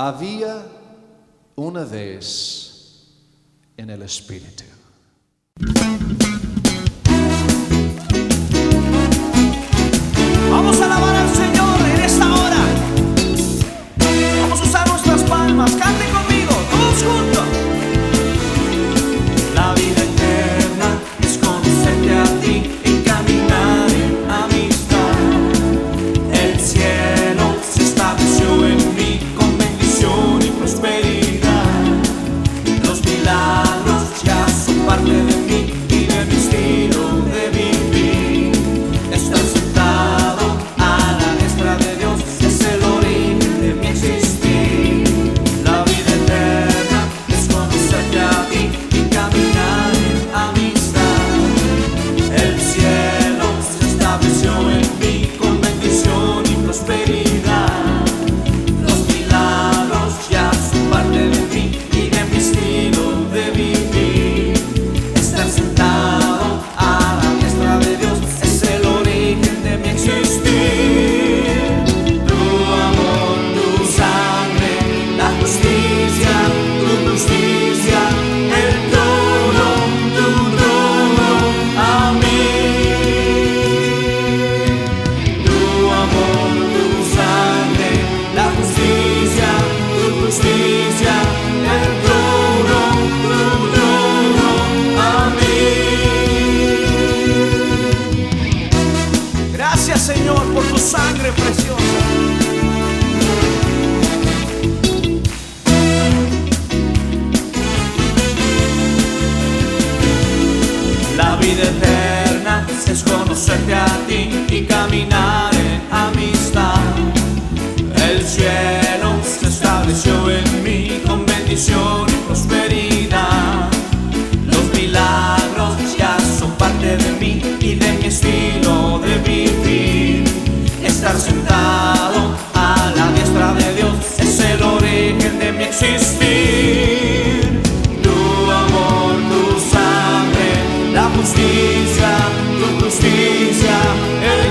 Había una vez en el Espíritu. going. Señor por tu sangre preciosa. La vida eterna es conocerte a ti y caminar. Justiça, tu justicia.